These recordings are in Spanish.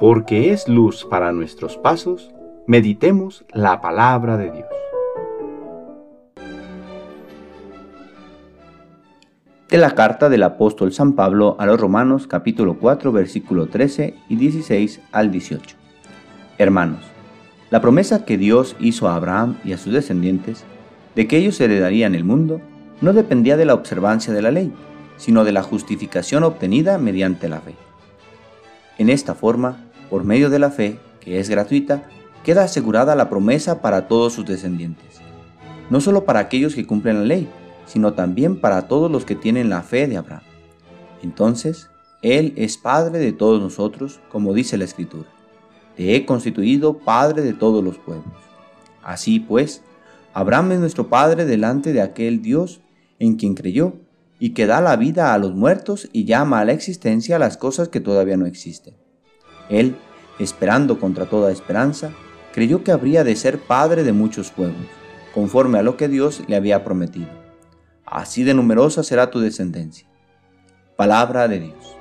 porque es luz para nuestros pasos, meditemos la palabra de Dios. De la carta del apóstol San Pablo a los Romanos capítulo 4 versículo 13 y 16 al 18. Hermanos, la promesa que Dios hizo a Abraham y a sus descendientes de que ellos heredarían el mundo no dependía de la observancia de la ley, sino de la justificación obtenida mediante la fe. En esta forma, por medio de la fe, que es gratuita, queda asegurada la promesa para todos sus descendientes, no solo para aquellos que cumplen la ley, sino también para todos los que tienen la fe de Abraham. Entonces, Él es Padre de todos nosotros, como dice la Escritura. Te he constituido Padre de todos los pueblos. Así pues, Abraham es nuestro Padre delante de aquel Dios en quien creyó, y que da la vida a los muertos y llama a la existencia las cosas que todavía no existen. Él, esperando contra toda esperanza, creyó que habría de ser padre de muchos pueblos, conforme a lo que Dios le había prometido. Así de numerosa será tu descendencia. Palabra de Dios.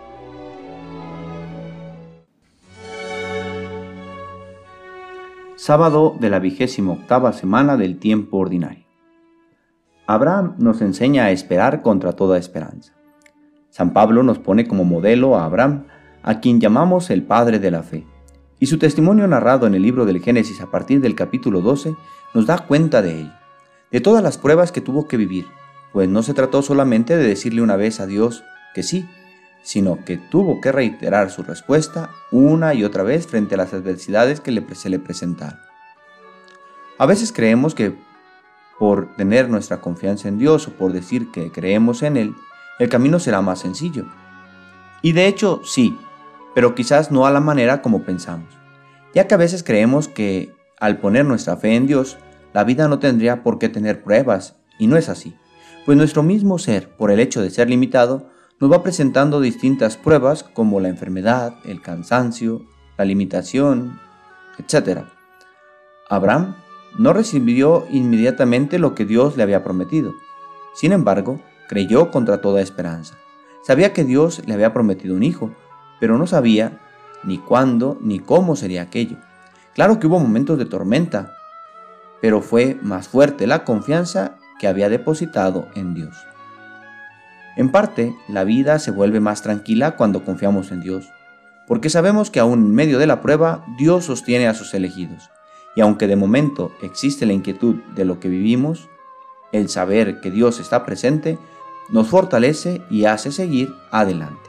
Sábado de la vigésima octava semana del tiempo ordinario. Abraham nos enseña a esperar contra toda esperanza. San Pablo nos pone como modelo a Abraham a quien llamamos el Padre de la Fe. Y su testimonio narrado en el libro del Génesis a partir del capítulo 12 nos da cuenta de ello, de todas las pruebas que tuvo que vivir, pues no se trató solamente de decirle una vez a Dios que sí, sino que tuvo que reiterar su respuesta una y otra vez frente a las adversidades que se le presentaron. A veces creemos que por tener nuestra confianza en Dios o por decir que creemos en Él, el camino será más sencillo. Y de hecho sí, pero quizás no a la manera como pensamos, ya que a veces creemos que al poner nuestra fe en Dios, la vida no tendría por qué tener pruebas, y no es así, pues nuestro mismo ser, por el hecho de ser limitado, nos va presentando distintas pruebas como la enfermedad, el cansancio, la limitación, etc. Abraham no recibió inmediatamente lo que Dios le había prometido. Sin embargo, creyó contra toda esperanza. Sabía que Dios le había prometido un hijo, pero no sabía ni cuándo ni cómo sería aquello. Claro que hubo momentos de tormenta, pero fue más fuerte la confianza que había depositado en Dios. En parte, la vida se vuelve más tranquila cuando confiamos en Dios, porque sabemos que aún en medio de la prueba, Dios sostiene a sus elegidos. Y aunque de momento existe la inquietud de lo que vivimos, el saber que Dios está presente nos fortalece y hace seguir adelante.